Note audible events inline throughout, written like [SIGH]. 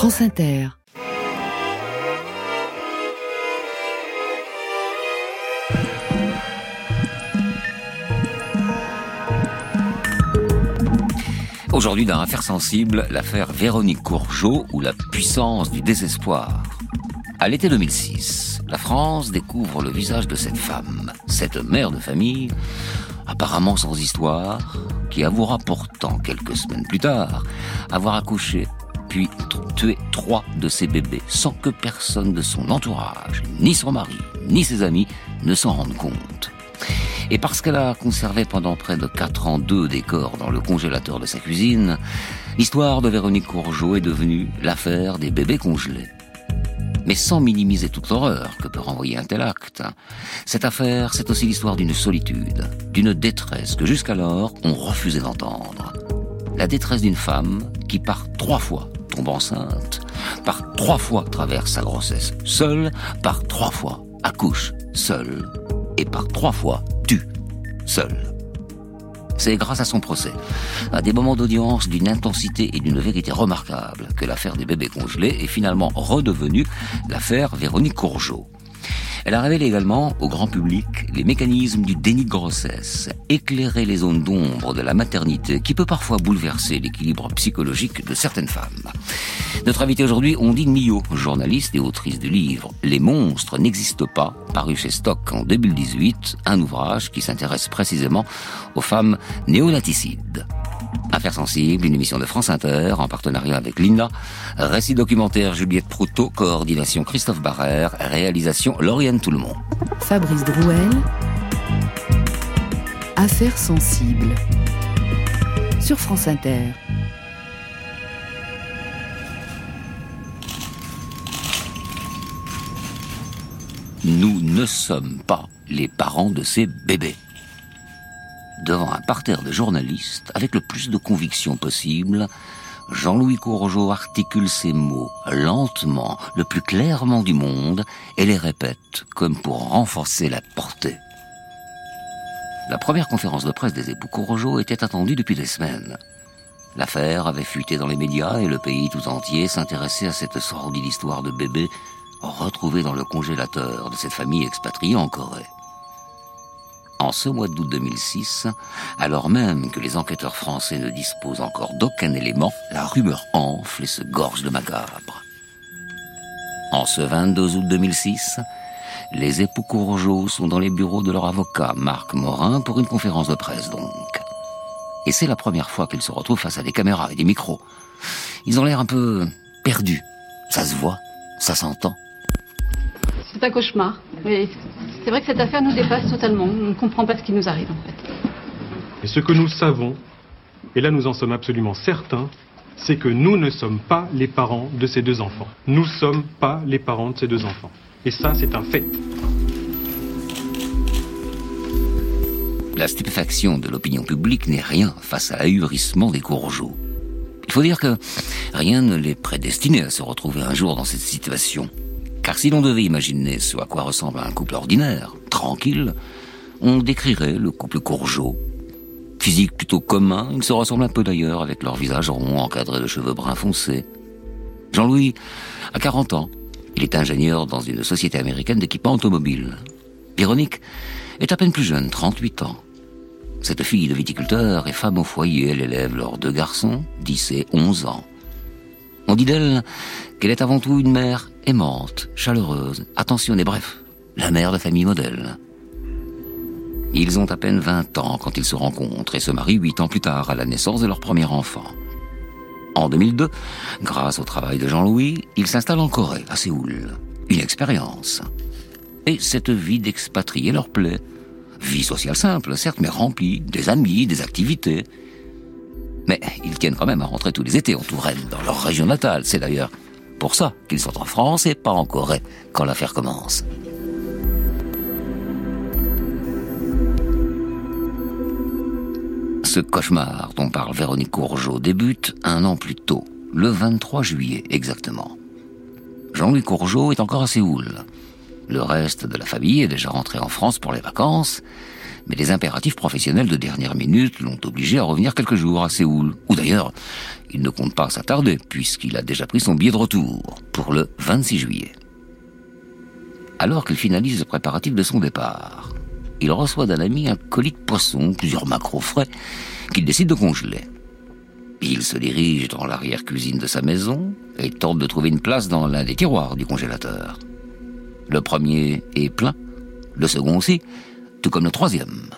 France Inter. Aujourd'hui, dans Affaire sensible, l'affaire Véronique Courgeot ou la puissance du désespoir. À l'été 2006, la France découvre le visage de cette femme, cette mère de famille, apparemment sans histoire, qui avouera pourtant quelques semaines plus tard avoir accouché puis tué trois de ses bébés sans que personne de son entourage, ni son mari, ni ses amis, ne s'en rendent compte. Et parce qu'elle a conservé pendant près de quatre ans deux décors dans le congélateur de sa cuisine, l'histoire de Véronique Courgeot est devenue l'affaire des bébés congelés mais sans minimiser toute l'horreur que peut renvoyer un tel acte. Cette affaire, c'est aussi l'histoire d'une solitude, d'une détresse que jusqu'alors on refusait d'entendre. La détresse d'une femme qui par trois fois tombe enceinte, par trois fois traverse sa grossesse seule, par trois fois accouche seule, et par trois fois tue seule. C'est grâce à son procès, à des moments d'audience d'une intensité et d'une vérité remarquable, que l'affaire des bébés congelés est finalement redevenue l'affaire Véronique Courgeot. Elle a révélé également au grand public les mécanismes du déni de grossesse, éclairé les zones d'ombre de la maternité qui peut parfois bouleverser l'équilibre psychologique de certaines femmes. Notre invité aujourd'hui, Ondine Millot, journaliste et autrice du livre Les monstres n'existent pas, paru chez Stock en 2018, un ouvrage qui s'intéresse précisément aux femmes néonaticides. Affaires sensibles, une émission de France Inter en partenariat avec l'INA. Récit documentaire Juliette Proutot, coordination Christophe Barrère, réalisation Lauriane Toulmont. Fabrice Drouel. Affaires sensibles. Sur France Inter. Nous ne sommes pas les parents de ces bébés devant un parterre de journalistes, avec le plus de conviction possible, Jean-Louis Courgeot articule ces mots lentement, le plus clairement du monde, et les répète comme pour renforcer la portée. La première conférence de presse des époux Courgeot était attendue depuis des semaines. L'affaire avait fuité dans les médias et le pays tout entier s'intéressait à cette sordide histoire de bébé retrouvé dans le congélateur de cette famille expatriée en Corée. En ce mois d'août 2006, alors même que les enquêteurs français ne disposent encore d'aucun élément, la rumeur enfle et se gorge de macabre. En ce 22 août 2006, les époux Courgeot sont dans les bureaux de leur avocat, Marc Morin, pour une conférence de presse donc. Et c'est la première fois qu'ils se retrouvent face à des caméras et des micros. Ils ont l'air un peu perdus. Ça se voit, ça s'entend. C'est un cauchemar. C'est vrai que cette affaire nous dépasse totalement. On ne comprend pas ce qui nous arrive en fait. Et ce que nous savons, et là nous en sommes absolument certains, c'est que nous ne sommes pas les parents de ces deux enfants. Nous ne sommes pas les parents de ces deux enfants. Et ça, c'est un fait. La stupéfaction de l'opinion publique n'est rien face à l'ahurissement des Courgeaux. Il faut dire que rien ne les prédestinait à se retrouver un jour dans cette situation. Car si l'on devait imaginer ce à quoi ressemble un couple ordinaire, tranquille, on décrirait le couple Courgeot. Physique plutôt commun, ils se ressemblent un peu d'ailleurs avec leur visage rond encadré de cheveux bruns foncés. Jean-Louis a 40 ans. Il est ingénieur dans une société américaine d'équipement automobile. Véronique est à peine plus jeune, 38 ans. Cette fille de viticulteur est femme au foyer, elle élève leurs deux garçons, 10 et 11 ans. On dit d'elle qu'elle est avant tout une mère aimante, chaleureuse, attentionnée, bref, la mère de famille modèle. Ils ont à peine 20 ans quand ils se rencontrent et se marient 8 ans plus tard à la naissance de leur premier enfant. En 2002, grâce au travail de Jean-Louis, ils s'installent en Corée, à Séoul. Une expérience. Et cette vie d'expatrié leur plaît. Vie sociale simple, certes, mais remplie, des amis, des activités. Mais ils tiennent quand même à rentrer tous les étés en Touraine, dans leur région natale. C'est d'ailleurs pour ça qu'ils sont en France et pas en Corée quand l'affaire commence. Ce cauchemar dont parle Véronique Courgeot débute un an plus tôt, le 23 juillet exactement. Jean-Louis Courgeot est encore à Séoul. Le reste de la famille est déjà rentré en France pour les vacances, Mais les impératifs professionnels de dernière minute l'ont obligé à revenir quelques jours à Séoul. Ou d'ailleurs, il ne compte pas s'attarder, puisqu'il a déjà pris son billet de retour, pour le 26 juillet. Alors qu'il finalise le préparatif de son départ, il reçoit d'un ami un colis de poisson, plusieurs macros frais, qu'il décide de congeler. Il se dirige dans l'arrière-cuisine de sa maison et tente de trouver une place dans l'un des tiroirs du congélateur. Le premier est plein, le second aussi, tout comme le troisième.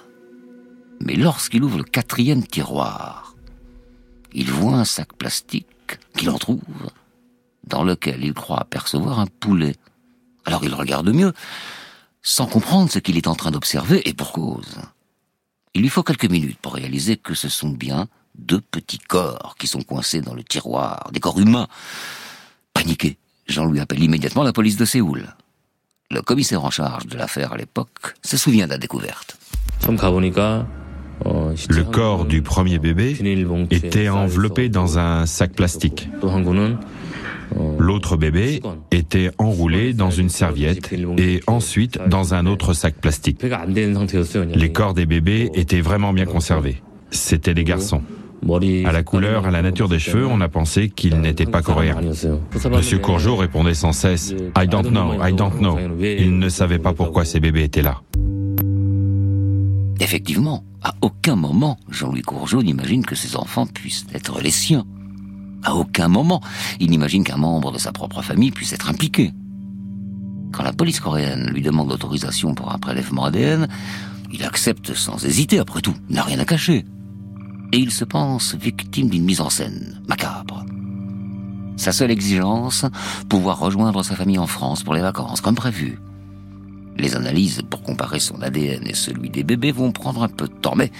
Mais lorsqu'il ouvre le quatrième tiroir, il voit un sac plastique qu'il en trouve, dans lequel il croit apercevoir un poulet. Alors il regarde mieux, sans comprendre ce qu'il est en train d'observer, et pour cause. Il lui faut quelques minutes pour réaliser que ce sont bien deux petits corps qui sont coincés dans le tiroir, des corps humains. Paniqué, Jean-Louis appelle immédiatement la police de Séoul. Le commissaire en charge de l'affaire à l'époque se souvient de la découverte. Le corps du premier bébé était enveloppé dans un sac plastique. L'autre bébé était enroulé dans une serviette et ensuite dans un autre sac plastique. Les corps des bébés étaient vraiment bien conservés. C'étaient des garçons. À la couleur, à la nature des cheveux, on a pensé qu'ils n'étaient pas coréens. Monsieur Courgeot répondait sans cesse I don't know, I don't know. Il ne savait pas pourquoi ces bébés étaient là. Effectivement, à aucun moment, Jean-Louis Courgeot n'imagine que ses enfants puissent être les siens. À aucun moment, il n'imagine qu'un membre de sa propre famille puisse être impliqué. Quand la police coréenne lui demande l'autorisation pour un prélèvement ADN, il accepte sans hésiter, après tout, il n'a rien à cacher et il se pense victime d'une mise en scène macabre. Sa seule exigence, pouvoir rejoindre sa famille en France pour les vacances, comme prévu. Les analyses pour comparer son ADN et celui des bébés vont prendre un peu de temps, mais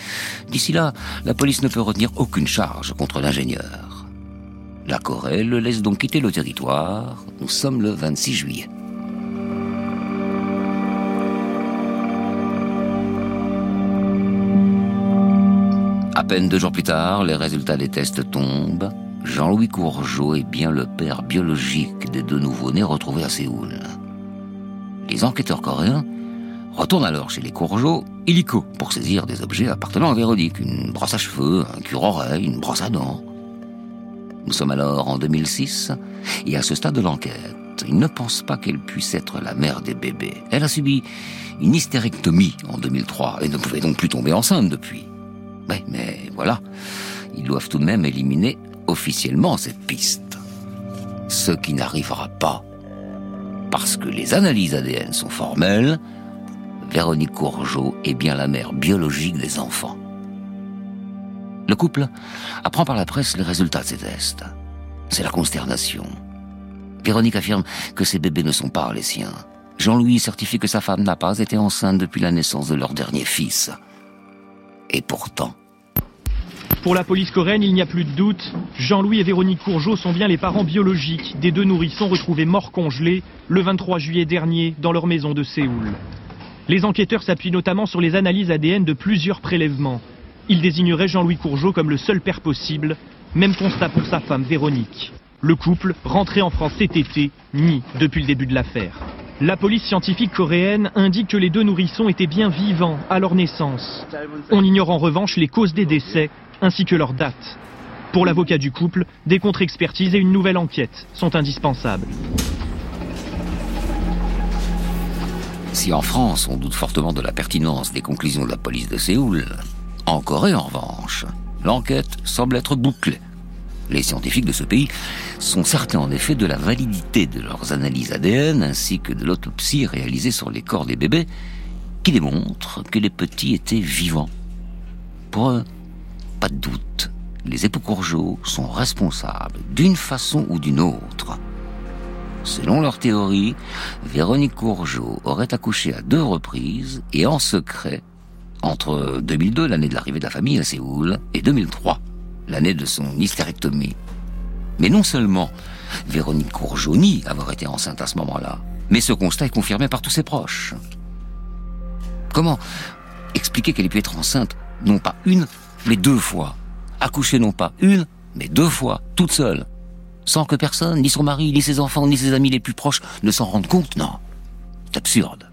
d'ici là, la police ne peut retenir aucune charge contre l'ingénieur. La Corée le laisse donc quitter le territoire. Nous sommes le 26 juillet. Peine deux jours plus tard, les résultats des tests tombent. Jean-Louis Courgeot est bien le père biologique des deux nouveau-nés retrouvés à Séoul. Les enquêteurs coréens retournent alors chez les Courgeot illico pour saisir des objets appartenant à Véronique, une brosse à cheveux, un cure-oreille, une brosse à dents. Nous sommes alors en 2006 et à ce stade de l'enquête, ils ne pensent pas qu'elle puisse être la mère des bébés. Elle a subi une hystérectomie en 2003 et ne pouvait donc plus tomber enceinte depuis. Oui, mais voilà, ils doivent tout de même éliminer officiellement cette piste. Ce qui n'arrivera pas. Parce que les analyses ADN sont formelles, Véronique Courgeot est bien la mère biologique des enfants. Le couple apprend par la presse les résultats de ces tests. C'est la consternation. Véronique affirme que ces bébés ne sont pas les siens. Jean-Louis certifie que sa femme n'a pas été enceinte depuis la naissance de leur dernier fils. Et pourtant... Pour la police coréenne, il n'y a plus de doute. Jean-Louis et Véronique Courgeot sont bien les parents biologiques des deux nourrissons retrouvés morts congelés le 23 juillet dernier dans leur maison de Séoul. Les enquêteurs s'appuient notamment sur les analyses ADN de plusieurs prélèvements. Ils désigneraient Jean-Louis Courgeot comme le seul père possible, même constat pour sa femme Véronique. Le couple, rentré en France cet été, nie depuis le début de l'affaire. La police scientifique coréenne indique que les deux nourrissons étaient bien vivants à leur naissance. On ignore en revanche les causes des décès ainsi que leur date. Pour l'avocat du couple, des contre-expertises et une nouvelle enquête sont indispensables. Si en France on doute fortement de la pertinence des conclusions de la police de Séoul, en Corée en revanche, l'enquête semble être bouclée. Les scientifiques de ce pays sont certains en effet de la validité de leurs analyses ADN ainsi que de l'autopsie réalisée sur les corps des bébés qui démontrent que les petits étaient vivants. Pour eux, pas de doute, les époux Courgeot sont responsables d'une façon ou d'une autre. Selon leur théorie, Véronique Courgeot aurait accouché à deux reprises et en secret entre 2002, l'année de l'arrivée de la famille à Séoul, et 2003, l'année de son hystérectomie. Mais non seulement Véronique Courgeot nie avoir été enceinte à ce moment-là, mais ce constat est confirmé par tous ses proches. Comment expliquer qu'elle ait pu être enceinte, non pas une, mais deux fois? Accoucher non pas une, mais deux fois, toute seule Sans que personne, ni son mari, ni ses enfants, ni ses amis les plus proches ne s'en rendent compte Non. C'est absurde.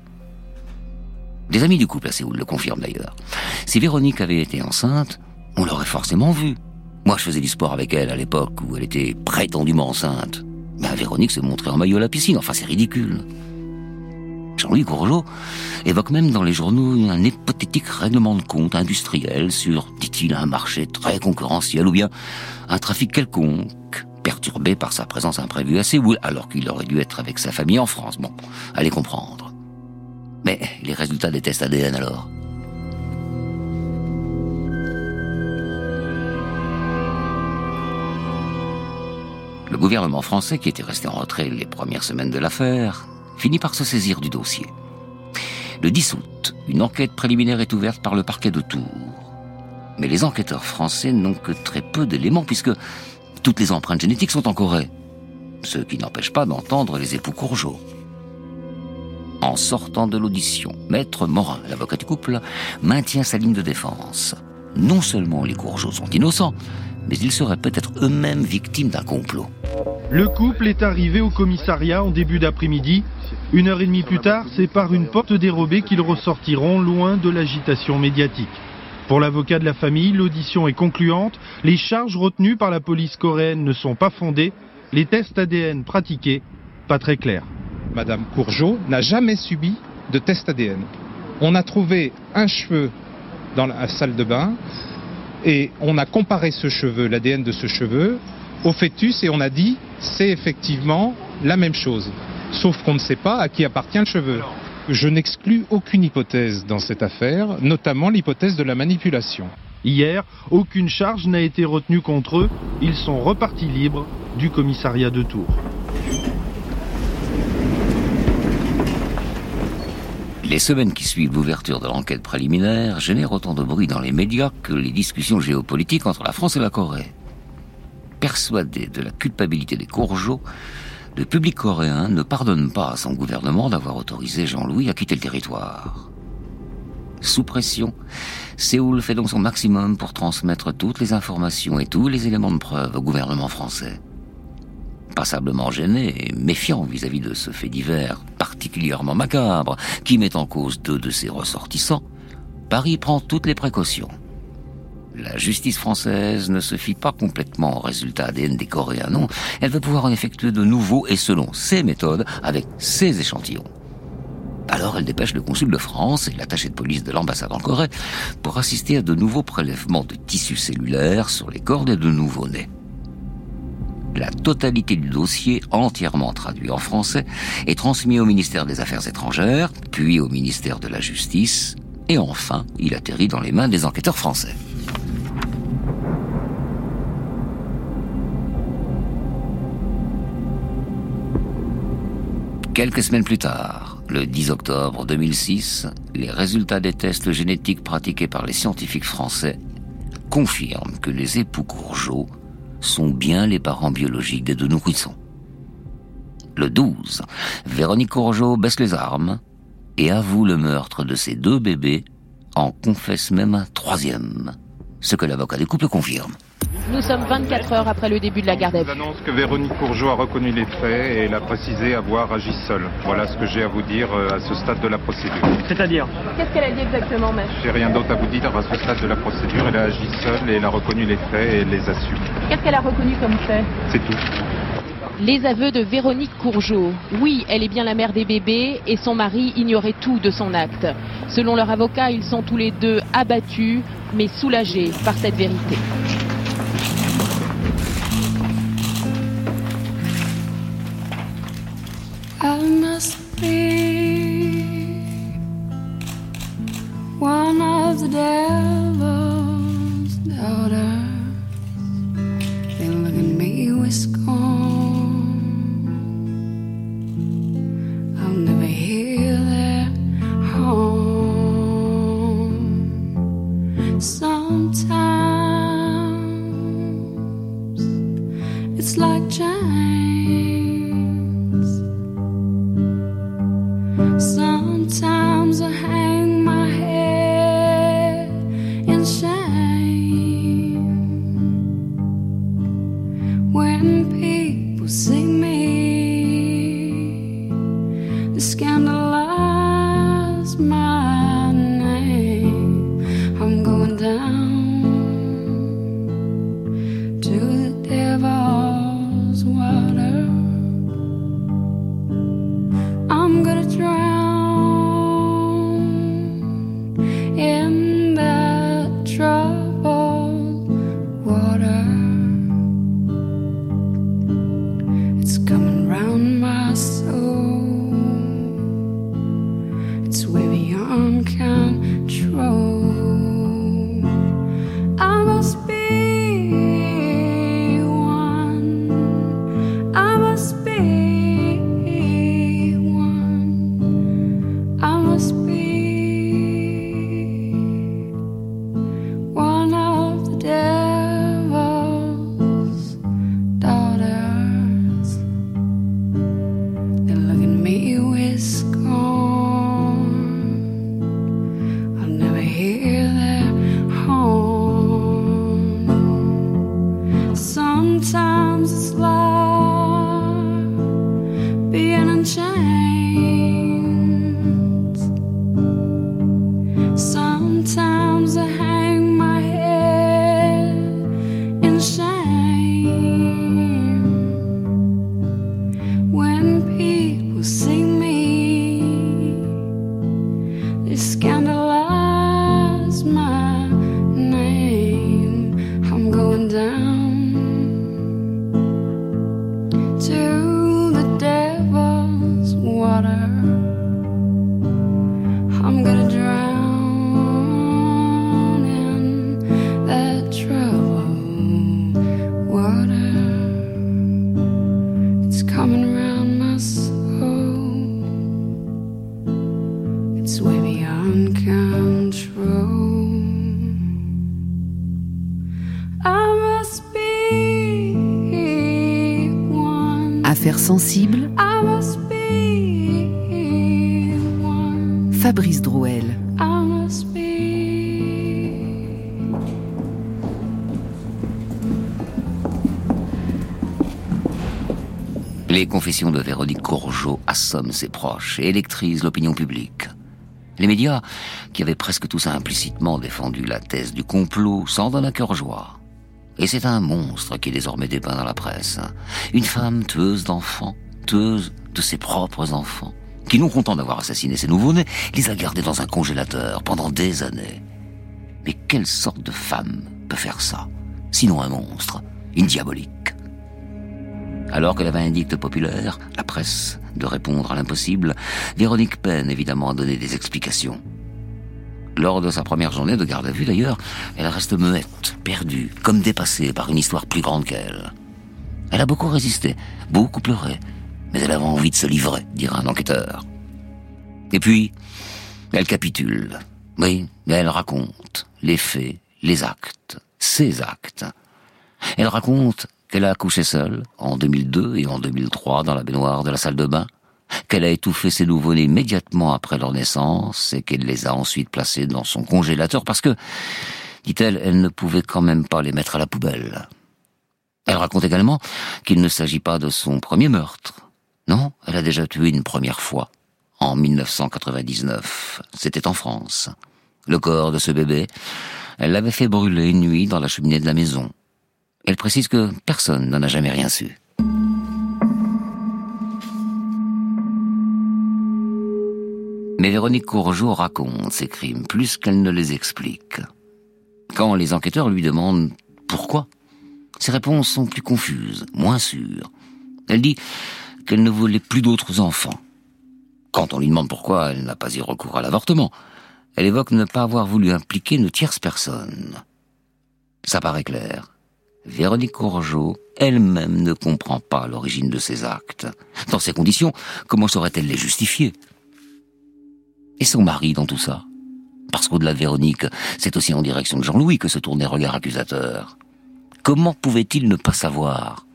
Des amis du couple à Séoul le confirment d'ailleurs. Si Véronique avait été enceinte, on l'aurait forcément vue. Moi, je faisais du sport avec elle à l'époque où elle était prétendument enceinte. Ben, Véronique se montrait en maillot à la piscine. Enfin, c'est ridicule. Jean-Louis Courgeot évoque même dans les journaux un hypothétique règlement de compte industriel sur, dit-il, un marché très concurrentiel ou bien un trafic quelconque perturbé par sa présence imprévue à Séoul alors qu'il aurait dû être avec sa famille en France. Bon, allez comprendre. Mais les résultats des tests ADN alors? Le gouvernement français, qui était resté en retrait les premières semaines de l'affaire, finit par se saisir du dossier. Le 10 août, une enquête préliminaire est ouverte par le parquet de Tours. Mais les enquêteurs français n'ont que très peu d'éléments puisque toutes les empreintes génétiques sont en Corée. Ce qui n'empêche pas d'entendre les époux Courgeot. En sortant de l'audition, Maître Morin, l'avocat du couple, maintient sa ligne de défense. Non seulement les Courgeot sont innocents, mais ils seraient peut-être eux-mêmes victimes d'un complot. Le couple est arrivé au commissariat en début d'après-midi. Une heure et demie plus tard, c'est par une porte dérobée qu'ils ressortiront loin de l'agitation médiatique. Pour l'avocat de la famille, l'audition est concluante. Les charges retenues par la police coréenne ne sont pas fondées. Les tests ADN pratiqués, pas très clairs. Madame Courgeot n'a jamais subi de test ADN. On a trouvé un cheveu dans la salle de bain et on a comparé ce cheveu, l'ADN de ce cheveu, au fœtus et on a dit c'est effectivement la même chose. Sauf qu'on ne sait pas à qui appartient le cheveu. Je n'exclus aucune hypothèse dans cette affaire, notamment l'hypothèse de la manipulation. Hier, aucune charge n'a été retenue contre eux. Ils sont repartis libres du commissariat de Tours. Les semaines qui suivent l'ouverture de l'enquête préliminaire génèrent autant de bruit dans les médias que les discussions géopolitiques entre la France et la Corée. Persuadé de la culpabilité des Courgeot, le public coréen ne pardonne pas à son gouvernement d'avoir autorisé Jean-Louis à quitter le territoire. Sous pression, Séoul fait donc son maximum pour transmettre toutes les informations et tous les éléments de preuve au gouvernement français passablement gêné et méfiant vis-à-vis de ce fait divers particulièrement macabre qui met en cause deux de ses ressortissants, Paris prend toutes les précautions. La justice française ne se fie pas complètement aux résultats ADN des Coréens, non. Elle veut pouvoir en effectuer de nouveaux et selon ses méthodes, avec ses échantillons. Alors elle dépêche le consul de France et l'attaché de police de l'ambassade en Corée pour assister à de nouveaux prélèvements de tissus cellulaires sur les corps des deux nouveau-nés. La totalité du dossier, entièrement traduit en français, est transmis au ministère des Affaires étrangères, puis au ministère de la Justice, et enfin, il atterrit dans les mains des enquêteurs français. Quelques semaines plus tard, le 10 octobre 2006, les résultats des tests génétiques pratiqués par les scientifiques français confirment que les époux Courgeot sont bien les parents biologiques des deux nourrissons. Le 12, Véronique Courgeot baisse les armes et avoue le meurtre de ses deux bébés, en confesse même un troisième, ce que l'avocat des couples confirme. Nous sommes 24 heures après le début de la garde à vue. annonce que Véronique Courgeot a reconnu les faits et elle a précisé avoir agi seule. Voilà ce que j'ai à vous dire euh, à ce stade de la procédure. C'est-à-dire Qu'est-ce qu'elle a dit exactement, maître? J'ai rien d'autre à vous dire à ce stade de la procédure. Elle a agi seule et elle a reconnu les faits et elle les assume. Qu'est-ce qu'elle a reconnu comme fait C'est tout. Les aveux de Véronique Courgeot. Oui, elle est bien la mère des bébés et son mari ignorait tout de son acte. Selon leur avocat, ils sont tous les deux abattus, mais soulagés par cette vérité. Sensible. Fabrice Drouel. Les confessions de Véronique Courgeot assomment ses proches et électrisent l'opinion publique. Les médias, qui avaient presque tous implicitement défendu la thèse du complot, s'en donnent à cœur joie. Et c'est un monstre qui est désormais dépeint dans la presse. Une femme tueuse d'enfants, tueuse de ses propres enfants, qui non content d'avoir assassiné ses nouveau-nés, les a gardés dans un congélateur pendant des années. Mais quelle sorte de femme peut faire ça Sinon un monstre, une diabolique? Alors que la vindicte populaire, la presse, de répondre à l'impossible, Véronique peine évidemment à donner des explications. Lors de sa première journée de garde à vue d'ailleurs, elle reste muette, perdue, comme dépassée par une histoire plus grande qu'elle. Elle a beaucoup résisté, beaucoup pleuré, mais elle avait envie de se livrer, dira un enquêteur. Et puis, elle capitule. Oui, elle raconte les faits, les actes, ses actes. Elle raconte qu'elle a accouché seule en 2002 et en 2003 dans la baignoire de la salle de bain, qu'elle a étouffé ses nouveau-nés immédiatement après leur naissance et qu'elle les a ensuite placés dans son congélateur parce que, dit-elle, elle ne pouvait quand même pas les mettre à la poubelle. Elle raconte également qu'il ne s'agit pas de son premier meurtre. Non, elle a déjà tué une première fois, en 1999. C'était en France. Le corps de ce bébé, elle l'avait fait brûler une nuit dans la cheminée de la maison. Elle précise que personne n'en a jamais rien su. Mais Véronique Courgeot raconte ses crimes plus qu'elle ne les explique. Quand les enquêteurs lui demandent pourquoi, ses réponses sont plus confuses, moins sûres. Elle dit qu'elle ne voulait plus d'autres enfants. Quand on lui demande pourquoi elle n'a pas eu recours à l'avortement, elle évoque ne pas avoir voulu impliquer une tierce personne. Ça paraît clair. Véronique Courgeot elle-même ne comprend pas l'origine de ses actes. Dans ces conditions, comment saurait-elle les justifier? Et son mari dans tout ça Parce qu'au-delà de Véronique, c'est aussi en direction de Jean-Louis que se tournait regard accusateur. Comment pouvait-il ne pas savoir?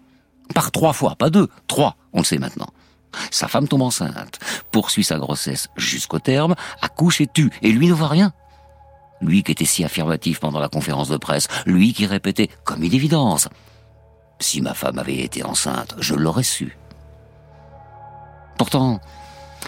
Par trois fois, pas deux, trois, on le sait maintenant. Sa femme tombe enceinte, poursuit sa grossesse jusqu'au terme, accouche et tue, et lui ne voit rien. Lui qui était si affirmatif pendant la conférence de presse, lui qui répétait comme une évidence. Si ma femme avait été enceinte, je l'aurais su. Pourtant,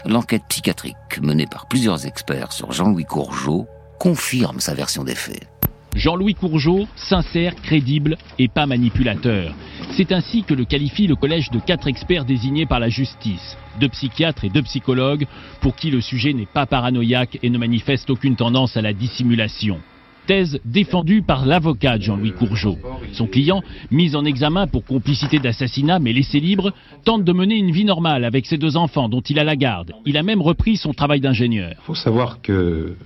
l'enquête psychiatrique menée par plusieurs experts sur Jean-Louis Courgeot confirme sa version des faits. Jean-Louis Courgeot, sincère, crédible et pas manipulateur. C'est ainsi que le qualifie le collège de quatre experts désignés par la justice, deux psychiatres et deux psychologues, pour qui le sujet n'est pas paranoïaque et ne manifeste aucune tendance à la dissimulation. Thèse défendue par l'avocat Jean-Louis Courgeot. Son client, mis en examen pour complicité d'assassinat mais laissé libre, tente de mener une vie normale avec ses deux enfants dont il a la garde. Il a même repris son travail d'ingénieur. Il faut savoir que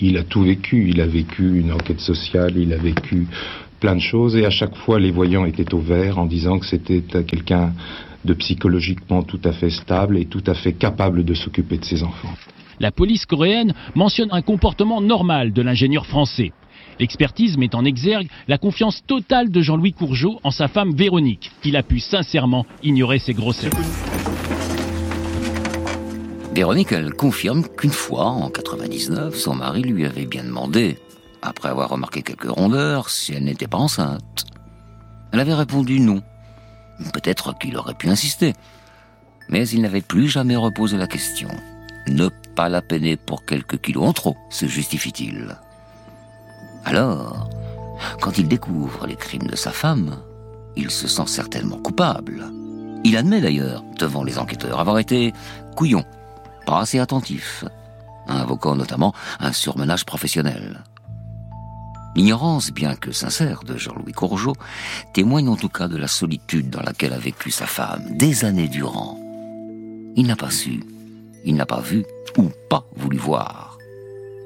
il a tout vécu. Il a vécu une enquête sociale, il a vécu plein de choses et à chaque fois les voyants étaient au vert en disant que c'était quelqu'un de psychologiquement tout à fait stable et tout à fait capable de s'occuper de ses enfants. La police coréenne mentionne un comportement normal de l'ingénieur français. L'expertise met en exergue la confiance totale de Jean-Louis Courgeot en sa femme Véronique, qu'il a pu sincèrement ignorer ses grossesses. Véronique, elle confirme qu'une fois, en 99, son mari lui avait bien demandé, après avoir remarqué quelques rondeurs, si elle n'était pas enceinte. Elle avait répondu non. Peut-être qu'il aurait pu insister. Mais il n'avait plus jamais reposé la question. Ne pas la peiner pour quelques kilos en trop, se justifie-t-il. Alors, quand il découvre les crimes de sa femme, il se sent certainement coupable. Il admet d'ailleurs, devant les enquêteurs, avoir été couillon, pas assez attentif, invoquant notamment un surmenage professionnel. L'ignorance, bien que sincère, de Jean-Louis Courgeot témoigne en tout cas de la solitude dans laquelle a vécu sa femme des années durant. Il n'a pas su, il n'a pas vu ou pas voulu voir.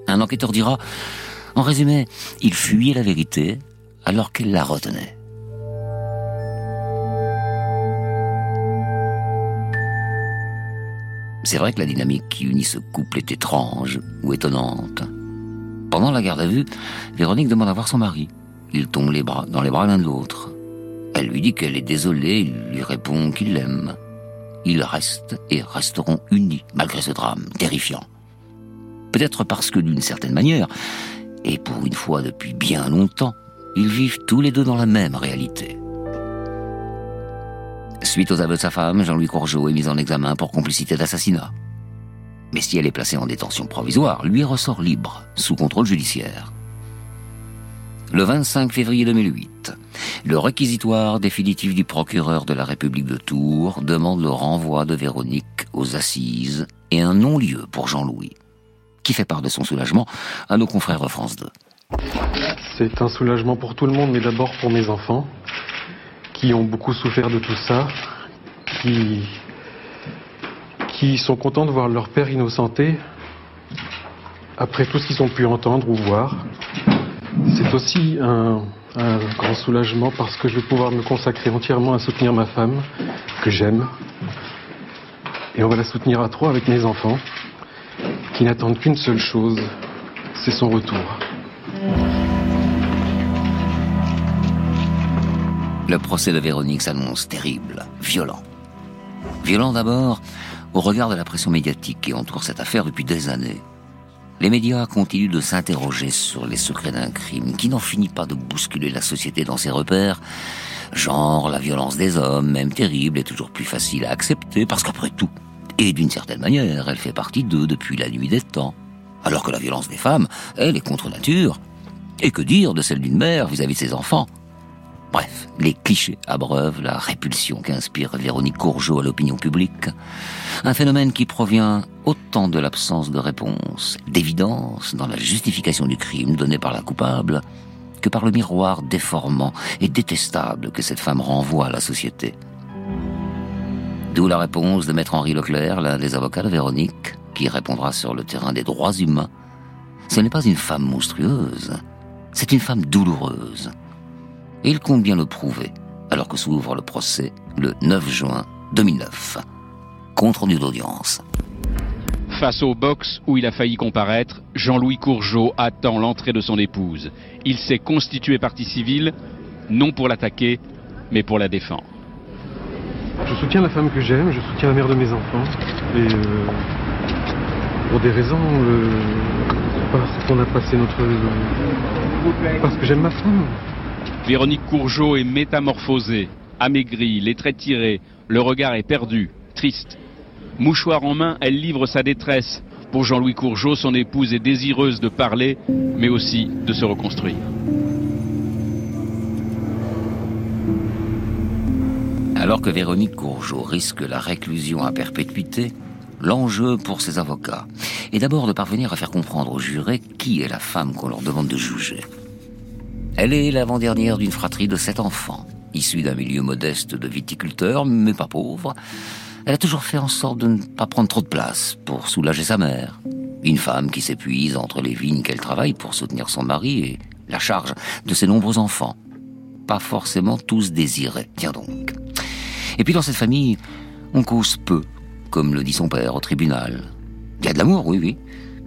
Un enquêteur dira, en résumé, il fuyait la vérité alors qu'elle la retenait. C'est vrai que la dynamique qui unit ce couple est étrange ou étonnante. Pendant la garde à vue, Véronique demande à voir son mari. Ils tombent les bras, dans les bras l'un de l'autre. Elle lui dit qu'elle est désolée, il lui répond qu'il l'aime. Ils restent et resteront unis malgré ce drame terrifiant. Peut-être parce que d'une certaine manière, et pour une fois depuis bien longtemps, ils vivent tous les deux dans la même réalité. Suite aux aveux de sa femme, Jean-Louis Courgeot est mis en examen pour complicité d'assassinat. Mais si elle est placée en détention provisoire, lui ressort libre, sous contrôle judiciaire. Le 25 février 2008, le réquisitoire définitif du procureur de la République de Tours demande le renvoi de Véronique aux assises et un non-lieu pour Jean-Louis, qui fait part de son soulagement à nos confrères France 2. C'est un soulagement pour tout le monde, mais d'abord pour mes enfants, qui ont beaucoup souffert de tout ça, qui sont contents de voir leur père innocenté après tout ce qu'ils ont pu entendre ou voir. C'est aussi un, grand soulagement parce que je vais pouvoir me consacrer entièrement à soutenir ma femme, que j'aime. Et on va la soutenir à trois avec mes enfants, qui n'attendent qu'une seule chose, c'est son retour. Le procès de Véronique s'annonce terrible, violent. Violent d'abord au regard de la pression médiatique qui entoure cette affaire depuis des années. Les médias continuent de s'interroger sur les secrets d'un crime qui n'en finit pas de bousculer la société dans ses repères. Genre, la violence des hommes, même terrible, est toujours plus facile à accepter parce qu'après tout, et d'une certaine manière, elle fait partie d'eux depuis la nuit des temps. Alors que la violence des femmes, elle, est contre nature. Et que dire de celle d'une mère vis-à-vis -vis de ses enfants? Bref, les clichés abreuvent la répulsion qu'inspire Véronique Courgeot à l'opinion publique. Un phénomène qui provient autant de l'absence de réponse, d'évidence dans la justification du crime donné par la coupable, que par le miroir déformant et détestable que cette femme renvoie à la société. D'où la réponse de maître Henri Leclerc, l'un des avocats de Véronique, qui répondra sur le terrain des droits humains. Ce n'est pas une femme monstrueuse, c'est une femme douloureuse et il compte bien le prouver, alors que s'ouvre le procès le 9 juin 2009. Compte rendu d'audience. Face au box où il a failli comparaître, Jean-Louis Courgeot attend l'entrée de son épouse. Il s'est constitué partie civile, non pour l'attaquer, mais pour la défendre. Je soutiens la femme que j'aime, je soutiens la mère de mes enfants. Et euh, pour des raisons, euh, parce qu'on a passé notre... parce que j'aime ma femme. Véronique Courgeot est métamorphosée, amaigrie, les traits tirés, le regard est perdu, triste. Mouchoir en main, elle livre sa détresse. Pour Jean-Louis Courgeot, son épouse est désireuse de parler, mais aussi de se reconstruire. Alors que Véronique Courgeot risque la réclusion à perpétuité, l'enjeu pour ces avocats est d'abord de parvenir à faire comprendre aux jurés qui est la femme qu'on leur demande de juger. Elle est l'avant-dernière d'une fratrie de sept enfants, issue d'un milieu modeste de viticulteurs, mais pas pauvre. Elle a toujours fait en sorte de ne pas prendre trop de place pour soulager sa mère. Une femme qui s'épuise entre les vignes qu'elle travaille pour soutenir son mari et la charge de ses nombreux enfants. Pas forcément tous désirés, tiens donc. Et puis dans cette famille, on cause peu, comme le dit son père au tribunal. Il y a de l'amour, oui, oui,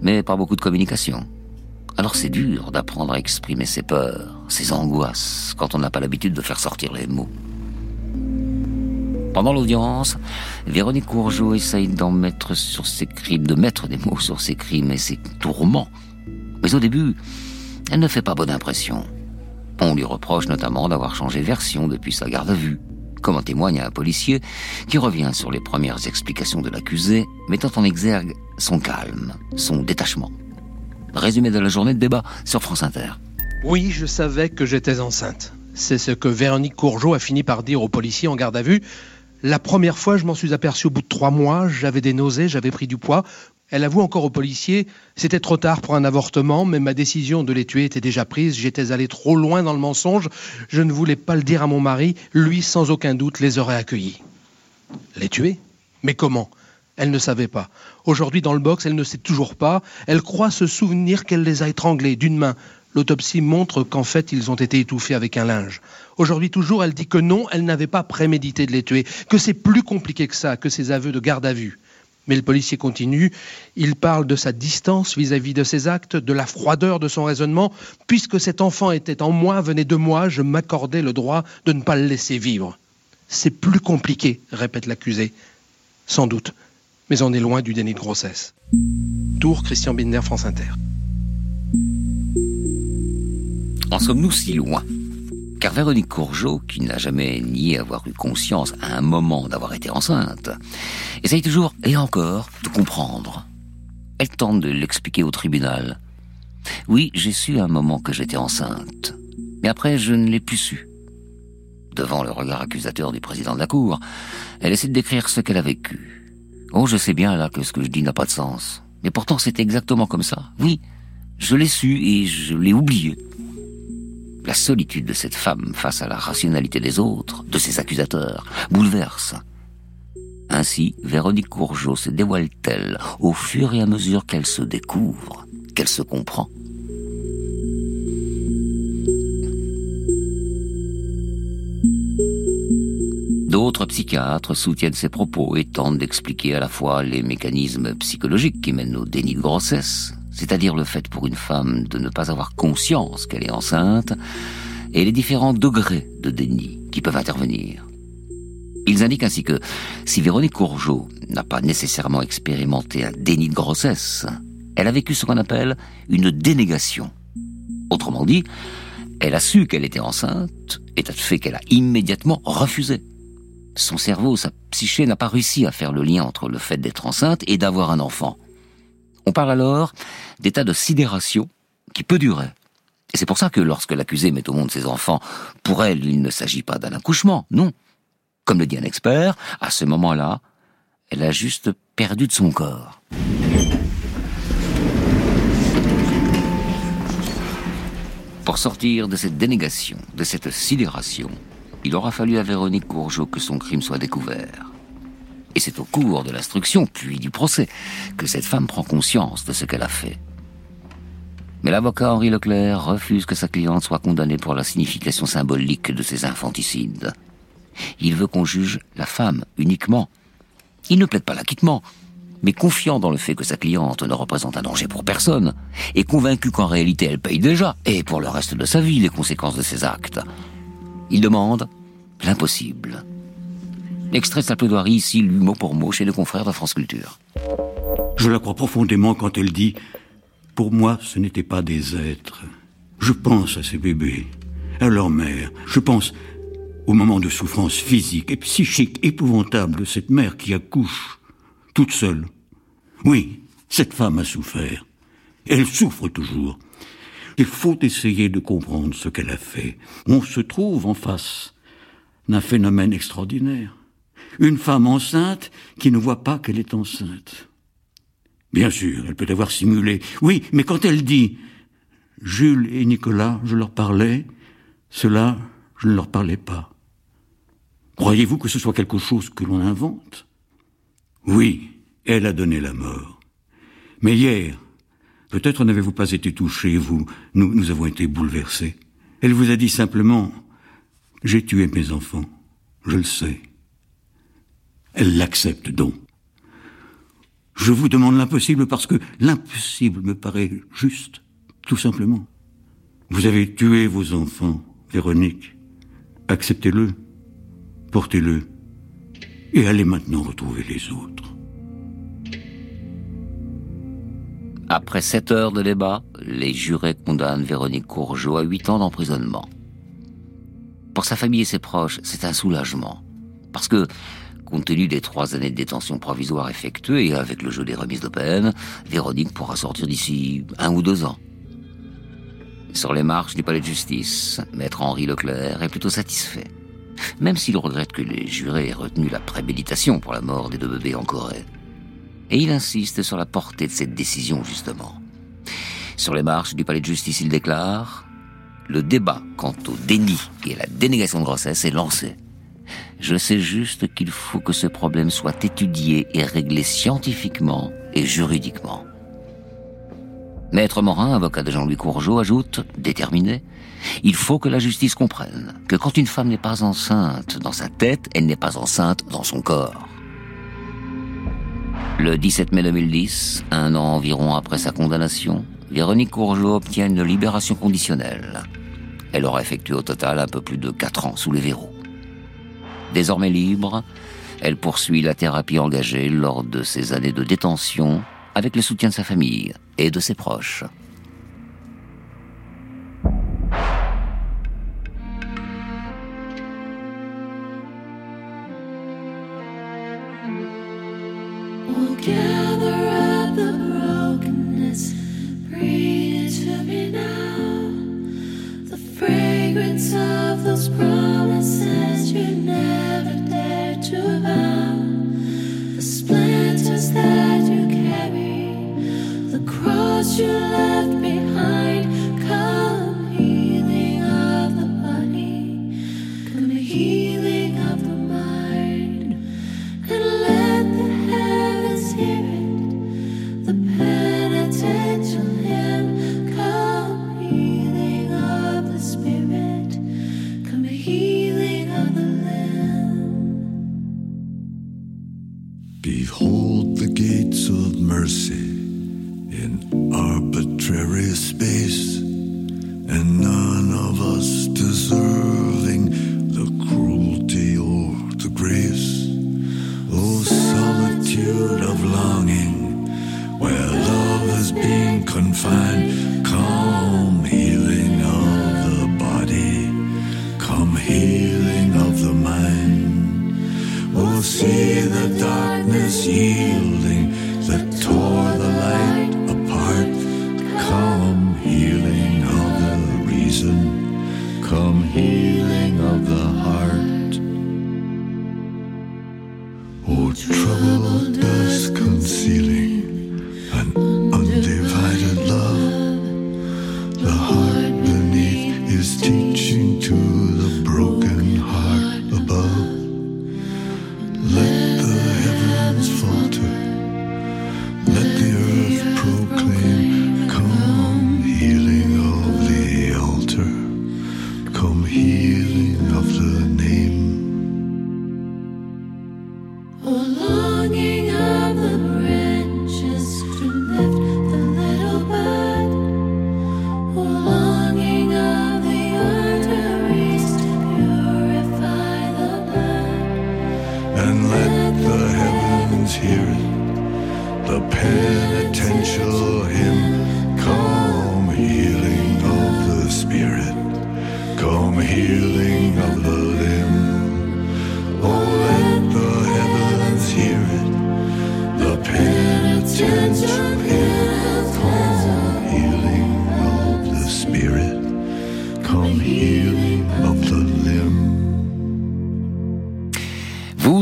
mais pas beaucoup de communication. Alors c'est dur d'apprendre à exprimer ses peurs, ses angoisses, quand on n'a pas l'habitude de faire sortir les mots. Pendant l'audience, Véronique Courgeot essaye d'en mettre sur ses crimes, de mettre des mots sur ses crimes et ses tourments. Mais au début, elle ne fait pas bonne impression. On lui reproche notamment d'avoir changé version depuis sa garde à vue, comme en témoigne un policier qui revient sur les premières explications de l'accusé, mettant en exergue son calme, son détachement. Résumé de la journée de débat sur France Inter. Oui, je savais que j'étais enceinte. C'est ce que Véronique Courgeot a fini par dire au policier en garde à vue. La première fois, je m'en suis aperçu au bout de trois mois, j'avais des nausées, j'avais pris du poids. Elle avoue encore au policier, c'était trop tard pour un avortement, mais ma décision de les tuer était déjà prise, j'étais allé trop loin dans le mensonge, je ne voulais pas le dire à mon mari, lui sans aucun doute les aurait accueillis. Les tuer? Mais comment? Elle ne savait pas. Aujourd'hui dans le box, elle ne sait toujours pas, elle croit se souvenir qu'elle les a étranglés d'une main. L'autopsie montre qu'en fait ils ont été étouffés avec un linge. Aujourd'hui toujours, elle dit que non, elle n'avait pas prémédité de les tuer, que c'est plus compliqué que ça, que ses aveux de garde à vue. Mais le policier continue, il parle de sa distance vis-à-vis de ses actes, de la froideur de son raisonnement. Puisque cet enfant était en moi, venait de moi, je m'accordais le droit de ne pas le laisser vivre. C'est plus compliqué, répète l'accusé. Sans doute, mais on est loin du déni de grossesse. Tour Christian Binder, France Inter. En sommes-nous si loin? Car Véronique Courgeot, qui n'a jamais nié avoir eu conscience à un moment d'avoir été enceinte, essaye toujours, et encore, de comprendre. Elle tente de l'expliquer au tribunal. Oui, j'ai su un moment que j'étais enceinte, mais après je ne l'ai plus su. Devant le regard accusateur du président de la Cour, elle essaie de décrire ce qu'elle a vécu. Oh, je sais bien là que ce que je dis n'a pas de sens. Mais pourtant c'est exactement comme ça. Oui, je l'ai su et je l'ai oublié. La solitude de cette femme face à la rationalité des autres, de ses accusateurs, bouleverse. Ainsi, Véronique Courgeot se dévoile-t-elle au fur et à mesure qu'elle se découvre, qu'elle se comprend. D'autres psychiatres soutiennent ses propos et tentent d'expliquer à la fois les mécanismes psychologiques qui mènent au déni de grossesse, c'est-à-dire le fait pour une femme de ne pas avoir conscience qu'elle est enceinte, et les différents degrés de déni qui peuvent intervenir. Ils indiquent ainsi que si Véronique Courgeot n'a pas nécessairement expérimenté un déni de grossesse, elle a vécu ce qu'on appelle une dénégation. Autrement dit, elle a su qu'elle était enceinte, état de fait qu'elle a immédiatement refusé. Son cerveau, sa psyché n'a pas réussi à faire le lien entre le fait d'être enceinte et d'avoir un enfant. On parle alors d'état de sidération qui peut durer. Et c'est pour ça que lorsque l'accusé met au monde ses enfants, pour elle, il ne s'agit pas d'un accouchement, non. Comme le dit un expert, à ce moment-là, elle a juste perdu de son corps. Pour sortir de cette dénégation, de cette sidération, il aura fallu à Véronique Courgeot que son crime soit découvert. Et c'est au cours de l'instruction, puis du procès, que cette femme prend conscience de ce qu'elle a fait. Mais l'avocat Henri Leclerc refuse que sa cliente soit condamnée pour la signification symbolique de ses infanticides. Il veut qu'on juge la femme uniquement. Il ne plaide pas l'acquittement, mais confiant dans le fait que sa cliente ne représente un danger pour personne, et convaincu qu'en réalité elle paye déjà, et pour le reste de sa vie, les conséquences de ses actes. Il demande l'impossible. Extrait de sa plaidoirie ici, lu mot pour mot chez le confrère de France Culture. Je la crois profondément quand elle dit Pour moi, ce n'étaient pas des êtres. Je pense à ces bébés, à leur mère. Je pense au moment de souffrance physique et psychique épouvantable de cette mère qui accouche, toute seule. Oui, cette femme a souffert. Elle souffre toujours. Il faut essayer de comprendre ce qu'elle a fait. On se trouve en face d'un phénomène extraordinaire Une femme enceinte qui ne voit pas qu'elle est enceinte. Bien sûr, elle peut avoir simulé. Oui, mais quand elle dit Jules et Nicolas, je leur parlais, cela, je ne leur parlais pas. Croyez-vous que ce soit quelque chose que l'on invente? Oui, elle a donné la mort. Mais hier, peut-être n'avez-vous pas été touché, vous, nous, nous avons été bouleversés. Elle vous a dit simplement, j'ai tué mes enfants, je le sais. Elle l'accepte donc. Je vous demande l'impossible parce que l'impossible me paraît juste, tout simplement. Vous avez tué vos enfants, Véronique. Acceptez-le, portez-le, et allez maintenant retrouver les autres. Après sept heures de débat, les jurés condamnent Véronique Courgeot à huit ans d'emprisonnement. Pour sa famille et ses proches, c'est un soulagement. Parce que, compte tenu des trois années de détention provisoire effectuées et avec le jeu des remises de peine, Véronique pourra sortir d'ici un ou deux ans. Sur les marches du palais de justice, maître Henri Leclerc est plutôt satisfait. Même s'il regrette que les jurés aient retenu la préméditation pour la mort des deux bébés en Corée. Et il insiste sur la portée de cette décision, justement. Sur les marches du palais de justice, il déclare Le débat quant au déni et la dénégation de grossesse est lancé. Je sais juste qu'il faut que ce problème soit étudié et réglé scientifiquement et juridiquement. Maître Morin, avocat de Jean-Louis Courgeot, ajoute, déterminé, il faut que la justice comprenne que quand une femme n'est pas enceinte dans sa tête, elle n'est pas enceinte dans son corps. Le 17 mai 2010, un an environ après sa condamnation, Véronique Courgeot obtient une libération conditionnelle. Elle aura effectué au total un peu plus de 4 ans sous les verrous. Désormais libre, elle poursuit la thérapie engagée lors de ses années de détention avec le soutien de sa famille et de ses proches. you.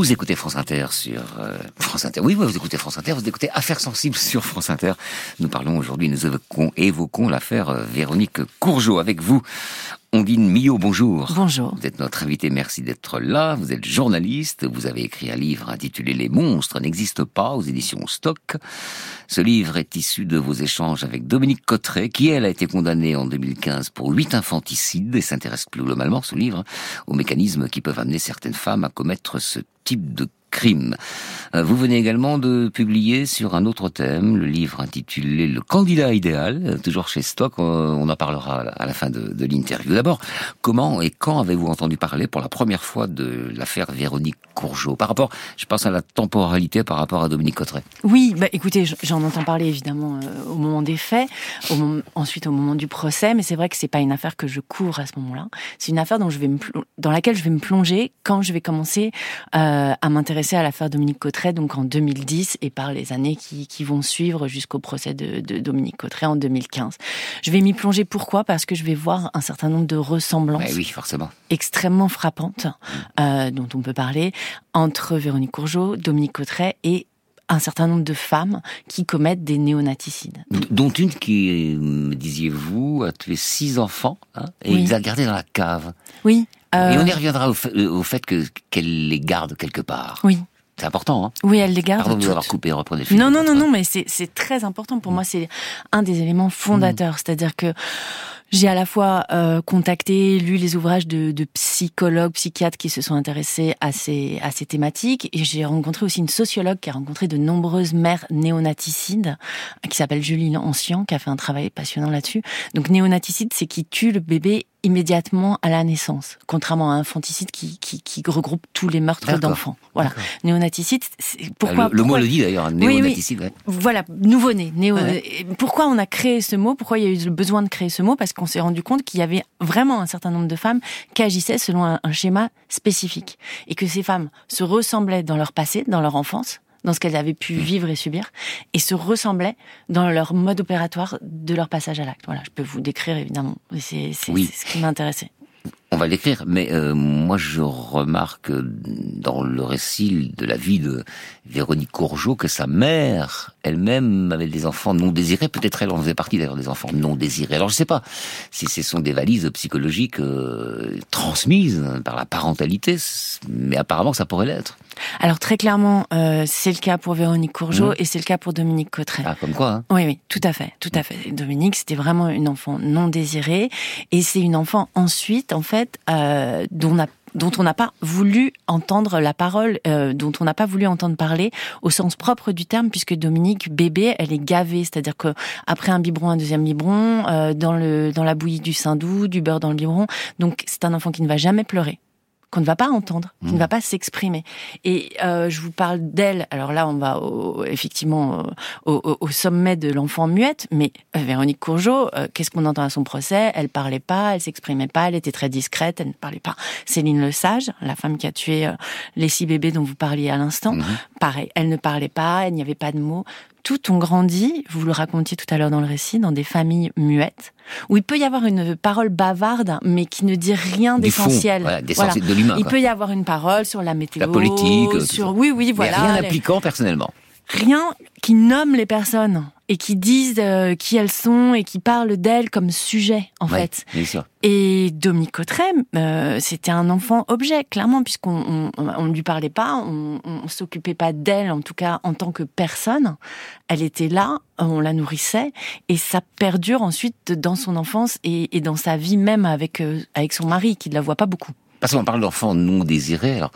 Vous écoutez France Inter sur euh, France Inter. Oui, vous écoutez France Inter, vous écoutez Affaires sensibles sur France Inter. Nous parlons aujourd'hui, nous évoquons, évoquons l'affaire euh, Véronique Courgeot avec vous. Ondine Millot, bonjour. Bonjour. Vous êtes notre invité, merci d'être là. Vous êtes journaliste, vous avez écrit un livre intitulé Les monstres n'existent pas aux éditions Stock. Ce livre est issu de vos échanges avec Dominique Cotteret, qui elle a été condamnée en 2015 pour huit infanticides et s'intéresse plus globalement, ce livre, aux mécanismes qui peuvent amener certaines femmes à commettre ce type de crime. Euh, vous venez également de publier sur un autre thème le livre intitulé Le candidat idéal, euh, toujours chez Stock. Euh, on en parlera à la fin de, l'interview. D'abord, comment et quand avez-vous entendu parler pour la première fois de l'affaire Véronique Courgeot? Par rapport, je pense à la temporalité par rapport à Dominique Cotteret. Oui, bah écoutez, j'en entends parler évidemment au moment des faits, ensuite au moment du procès, mais c'est vrai que c'est pas une affaire que je cours à ce moment-là. C'est une affaire dans laquelle je vais me plonger quand je vais commencer à m'intéresser à l'affaire Dominique Cotteret, donc en 2010 et par les années qui, qui vont suivre jusqu'au procès de, de, Dominique Cotteret en 2015. Je vais m'y plonger pourquoi? Parce que je vais voir un certain nombre de ressemblances. Ouais, oui, forcément. Extrêmement frappantes euh, dont on peut parler entre Véronique Courgeot, Dominique Cotteret et un certain nombre de femmes qui commettent des néonaticides. Dont une qui, me disiez-vous, a tué six enfants hein, et Oui. les a gardés dans la cave. Oui. Euh, Et on y reviendra au fait, au fait que qu'elle les garde quelque part. Oui. C'est important, hein Oui, elle les garde Pardon de vous avoir coupé, reprenez le fil. Non, non, non, non, mais c'est très important pour moi. C'est un des éléments fondateurs. Mm. C'est-à-dire que j'ai à la fois euh, contacté, lu les ouvrages de, de psychologues, psychiatres qui se sont intéressés à ces, à ces thématiques, et j'ai rencontré aussi une sociologue qui a rencontré de nombreuses mères néonaticides, qui s'appelle Julie Ancien, qui a fait un travail passionnant là-dessus. Donc néonaticide, c'est qui tue le bébé immédiatement à la naissance, contrairement à infanticide qui, qui, qui regroupe tous les meurtres d'enfants. Voilà. Néonaticide, c'est pourquoi le, mot le dit d'ailleurs, un Oui, oui. néonaticide. ouais. Voilà, nouveau-né. Néo... Ouais. Et Pourquoi on a créé ce mot Pourquoi il y a eu le besoin de créer ce mot? Parce qu'on s'est rendu compte qu'il y avait vraiment un certain nombre de femmes qui agissaient selon un, un schéma spécifique. Et que ces femmes se ressemblaient dans leur passé, dans leur enfance, dans ce qu'elles avaient pu vivre et subir, et se ressemblaient dans leur mode opératoire de leur passage à l'acte. Voilà, je peux vous décrire évidemment. Oui. c'est ce qui m'intéressait. On va l'écrire, mais euh, moi je remarque euh, dans le récit de la vie de Véronique Courgeot que sa mère elle-même avait des enfants non désirés. Peut-être elle en faisait partie d'ailleurs des enfants non désirés. Alors je sais pas si ce sont des valises psychologiques euh, transmises par la parentalité, mais apparemment ça pourrait l'être. Alors très clairement, euh, c'est le cas pour Véronique Courgeot Mhm. et c'est le cas pour Dominique Cotteret. Ah, comme quoi. Hein Oui, oui, tout à fait, tout à fait. Dominique, c'était vraiment une enfant non désirée, et c'est une enfant ensuite, en fait, euh, dont on n'a pas voulu entendre la parole, euh, dont on n'a pas voulu entendre parler au sens propre du terme, puisque Dominique, bébé, elle est gavée, c'est-à-dire que après un biberon, un deuxième biberon, euh, dans la bouillie du sein doux, du beurre dans le biberon, donc c'est un enfant qui ne va jamais pleurer qu'on ne va pas entendre, qui ne va pas s'exprimer. Et euh, je vous parle d'elle. Alors là, on va au- effectivement au, au- au sommet de l'enfant muette. Mais euh, Véronique Courgeot, euh, qu'est-ce qu'on entend à son procès? Elle parlait pas, elle s'exprimait pas, elle était très discrète, elle ne parlait pas. Céline Le Sage, la femme qui a tué euh, les six bébés dont vous parliez à l'instant, pareil, elle ne parlait pas, il n'y avait pas de mots. Tout on grandit, vous le racontiez tout à l'heure dans le récit, dans des familles muettes, où il peut y avoir une parole bavarde, mais qui ne dit rien d'essentiel. voilà, de l'humain, Il quoi. peut y avoir une parole sur la météo, La politique, sur oui, oui, voilà. Mais rien les- d'impliquant personnellement. rien qui nomme les personnes et qui disent euh, qui elles sont et qui parlent d'elles comme sujet en Ouais, fait. Sûr. Et Dominique Cotteret, euh, c'était un enfant objet, clairement, puisqu'on on, on ne lui parlait pas, on ne s'occupait pas d'elle, en tout cas en tant que personne. Elle était là, on la nourrissait, et ça perdure ensuite dans son enfance et, et dans sa vie même avec, euh, avec son mari, qui ne la voit pas beaucoup. Parce qu'on parle d'enfants non désirés. Alors,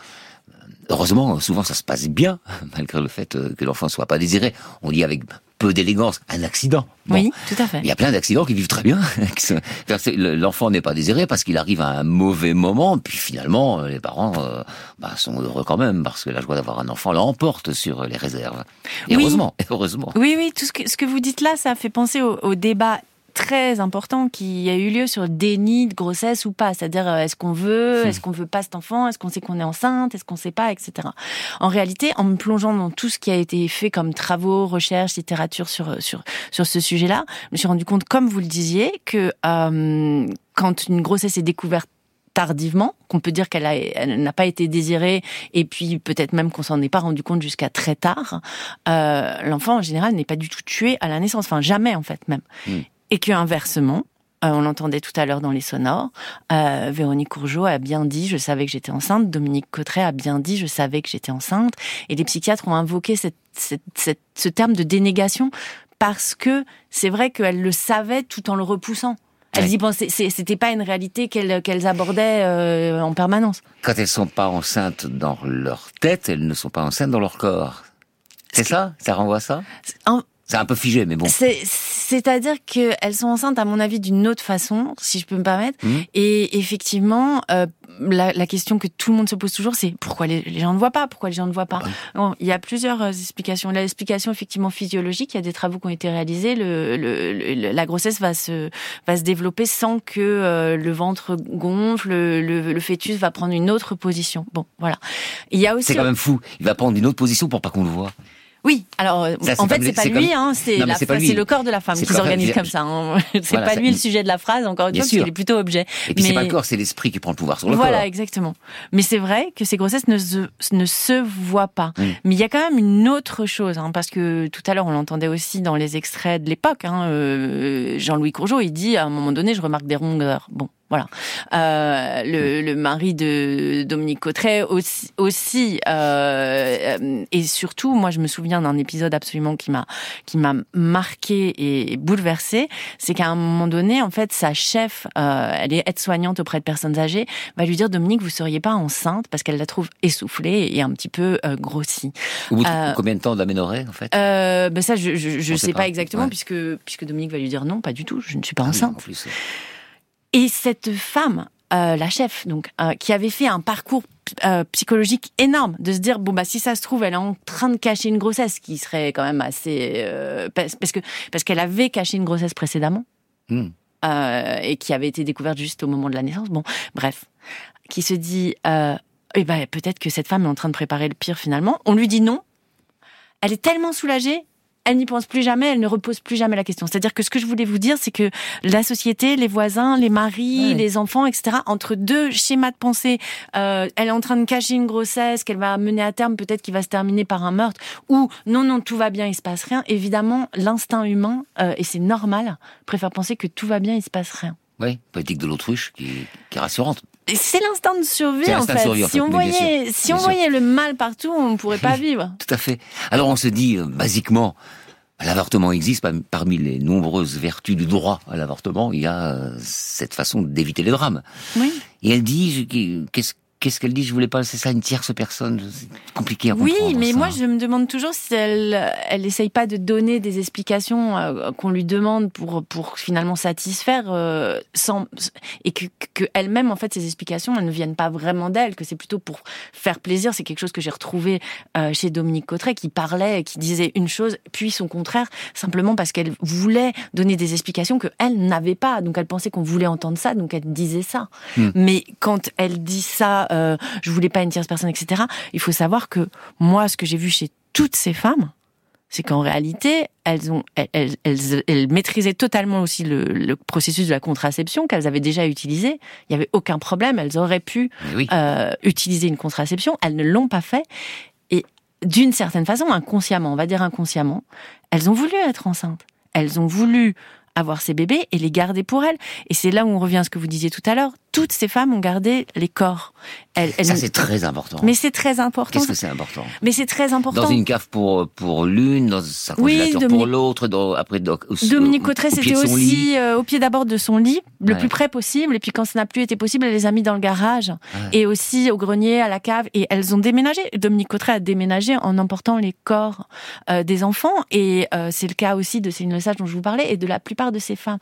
heureusement, souvent ça se passe bien, [LAUGHS] malgré le fait euh, que l'enfant soit pas désiré. On dit avec peu d'élégance, un accident. Bon. Oui, tout à fait. Il y a plein d'accidents qui vivent très bien. [LAUGHS] L'enfant n'est pas désiré parce qu'il arrive à un mauvais moment, puis finalement, euh, les parents euh, bah, sont heureux quand même parce que la joie d'avoir un enfant l'emporte sur les réserves. Et Oui. heureusement, heureusement. Oui, oui, tout ce que, ce que vous dites là, ça fait penser au, au débat très important qui a eu lieu sur le déni de grossesse ou pas. C'est-à-dire, euh, est-ce qu'on veut, est-ce qu'on veut pas cet enfant, est-ce qu'on sait qu'on est enceinte, est-ce qu'on sait pas, etc. En réalité, en me plongeant dans tout ce qui a été fait comme travaux, recherches, littérature sur, sur, sur ce sujet-là, je me suis rendu compte, comme vous le disiez, que euh, quand une grossesse est découverte tardivement, qu'on peut dire qu'elle n'a pas été désirée, et puis peut-être même qu'on s'en est pas rendu compte jusqu'à très tard. Euh, L'enfant en général n'est pas du tout tué à la naissance, enfin jamais en fait même, mm. Et que inversement. Euh, on l'entendait tout à l'heure dans les sonores. Euh, Véronique Courgeot a bien dit, je savais que j'étais enceinte. Dominique Cotteret a bien dit, je savais que j'étais enceinte. Et les psychiatres ont invoqué cette, cette, cette, ce terme de dénégation parce que c'est vrai qu'elle le savait tout en le repoussant. Elles y pensaient, c'était pas une réalité qu'elles abordaient euh, en permanence. Quand elles sont pas enceintes dans leur tête, elles ne sont pas enceintes dans leur corps. C'est ça? Ça renvoie à ça? C'est un peu figé, mais bon. C'est-à-dire qu'elles sont enceintes, à mon avis, d'une autre façon, si je peux me permettre. Mmh. Et effectivement, euh, la, la, question que tout le monde se pose toujours, c'est pourquoi les, gens ne voient pas Pourquoi les gens ne voient pas bon, Il y a plusieurs euh, explications. L'explication effectivement physiologique, il y a des travaux qui ont été réalisés. Le, le, la grossesse va se va se développer sans que euh, le ventre gonfle, le, fœtus va prendre une autre position. Bon, voilà. Il y a aussi. C'est quand même fou. Il va prendre une autre position pour pas qu'on le voit. Oui, alors en fait c'est pas lui, hein, c'est le corps de la femme qui s'organise comme ça. Hein. [LAUGHS] C'est pas lui le sujet de la phrase, encore une fois, parce qu'il est plutôt objet. Et puis c'est pas le corps, c'est l'esprit qui prend le pouvoir sur le corps. Voilà, exactement. Mais c'est vrai que ces grossesses ne se, ne se voient pas. Mm. Mais il y a quand même une autre chose, hein, parce que tout à l'heure on l'entendait aussi dans les extraits de l'époque. Hein, euh, Jean-Louis Courgeot, il dit à un moment donné, je remarque des rondeurs. Bon, voilà. Euh, le, le, mari de Dominique Cotteret aussi, aussi euh, et surtout, moi, je me souviens d'un épisode absolument qui m'a qui m'a marqué et bouleversé. C'est qu'à un moment donné, en fait, sa chef, euh, elle est aide-soignante auprès de personnes âgées, va lui dire Dominique, vous seriez pas enceinte? Parce qu'elle la trouve essoufflée et un petit peu euh, grossie. Au bout de euh, combien de temps d'aménorrhée, en fait? Euh, Ben ça, je je, je sais pas, exactement puisque puisque Dominique va lui dire non, pas du tout, je ne suis pas ah enceinte. plus, et cette femme, euh, la chef, donc, euh, qui avait fait un parcours euh, psychologique énorme, de se dire bon bah si ça se trouve, elle est en train de cacher une grossesse, qui serait quand même assez parce que parce qu'elle avait caché une grossesse précédemment hmm. et qui avait été découverte juste au moment de la naissance. Bon, bref, qui se dit eh ben peut-être que cette femme est en train de préparer le pire finalement. On lui dit non. Elle est tellement soulagée elle n'y pense plus jamais, elle ne repose plus jamais la question. C'est-à-dire que ce que je voulais vous dire, c'est que la société, les voisins, les maris, les enfants, etc., entre deux schémas de pensée, euh, elle est en train de cacher une grossesse qu'elle va mener à terme, peut-être qui va se terminer par un meurtre, ou non, non, tout va bien, il se passe rien. Évidemment, l'instinct humain, euh, et c'est normal, préfère penser que tout va bien, il se passe rien. Oui, politique de l'autruche qui, qui est rassurante. C'est l'instinct de survie en fait. si on voyait, si on voyait le mal partout, on ne pourrait pas [LAUGHS] vivre. Tout à fait. Alors on se dit euh, basiquement, L'avortement existe parmi les nombreuses vertus du droit à l'avortement. Il y a euh, cette façon d'éviter les drames. Oui. Et elle dit, qu'est-ce Qu'est-ce qu'elle dit? Je voulais pas c'est ça une tierce personne. C'est compliqué à comprendre. Oui, mais moi je me demande toujours si elle elle essaye pas de donner des explications euh, qu'on lui demande pour pour finalement satisfaire euh, sans et que, que elle-même en fait ces explications elles ne viennent pas vraiment d'elle, que c'est plutôt pour faire plaisir. C'est quelque chose que j'ai retrouvé euh, chez Dominique Cotteret qui parlait, qui disait une chose puis son contraire simplement parce qu'elle voulait donner des explications que elle n'avait pas. Donc elle pensait qu'on voulait entendre ça, donc elle disait ça. Hmm. Mais quand elle dit ça euh, je voulais pas une tierce personne, etc. Il faut savoir que moi, ce que j'ai vu chez toutes ces femmes, c'est qu'en réalité, elles ont, elles, elles, maîtrisaient totalement aussi le, processus de la contraception qu'elles avaient déjà utilisé. Il y avait aucun problème. Elles auraient pu euh, utiliser une contraception. Elles ne l'ont pas fait. Et d'une certaine façon, inconsciemment, on va dire inconsciemment, elles ont voulu être enceintes. Elles ont voulu avoir ces bébés et les garder pour elles. Et c'est là où on revient à ce que vous disiez tout à l'heure. Toutes ces femmes ont gardé les corps. Elles, ça, c'est très important. Mais c'est très important. Qu'est-ce que c'est important Mais c'est très important. Dans une cave pour, pour l'une, dans un congélateur pour l'autre, après... Dominique Cotteret, c'était aussi euh, au pied d'abord de son lit, le plus près possible. Et puis quand ça n'a plus été possible, elle les a mis dans le garage. Et aussi au grenier, à la cave. Et elles ont déménagé. Dominique Cotteret a déménagé en emportant les corps euh, des enfants. Et euh, c'est le cas aussi de Céline Lesage dont je vous parlais et de la plupart de ces femmes.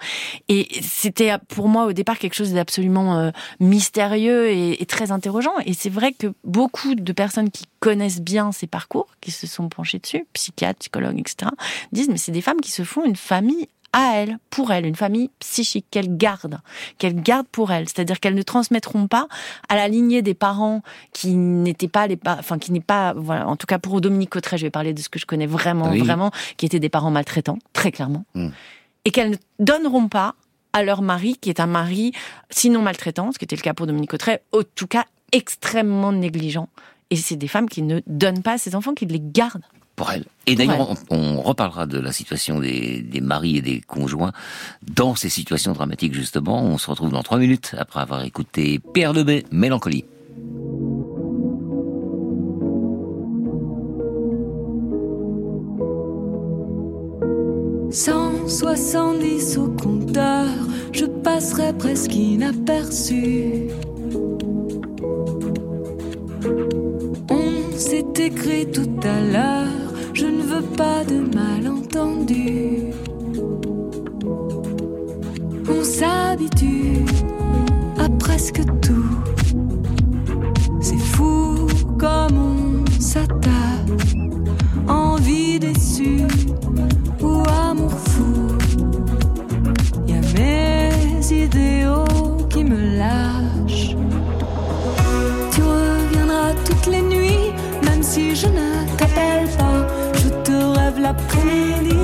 Et c'était pour moi au départ quelque chose d'absolument euh, mystérieux et, très interrogeant. Et c'est vrai que beaucoup de personnes qui connaissent bien ces parcours, qui se sont penchées dessus, psychiatres, psychologues, etc., disent mais c'est des femmes qui se font une famille à elles, pour elles, une famille psychique qu'elles gardent, qu'elles gardent pour elles. C'est-à-dire qu'elles ne transmettront pas à la lignée des parents qui n'étaient pas les, enfin qui n'est pas, voilà, en tout cas pour Dominique Cotteret, je vais parler de ce que je connais vraiment, vraiment, qui étaient des parents maltraitants, très clairement. Hmm et qu'elles ne donneront pas à leur mari, qui est un mari, sinon maltraitant, ce qui était le cas pour Dominique Cotteret, en tout cas extrêmement négligent. Et c'est des femmes qui ne donnent pas à ces enfants, qui les gardent. Pour elles. Et d'ailleurs, on, on, reparlera de la situation des, des, maris et des conjoints dans ces situations dramatiques, justement. On se retrouve dans trois minutes après avoir écouté Pierre Lebet, Mélancolie. 170 au compteur, je passerai presque inaperçu. On s'est écrit tout à l'heure, je ne veux pas de malentendu. On s'habitue à presque tout. C'est fou comme on s'attache, envie déçue ou amour fou. Je ne t'appelle pas. Je te rêve l'après-midi,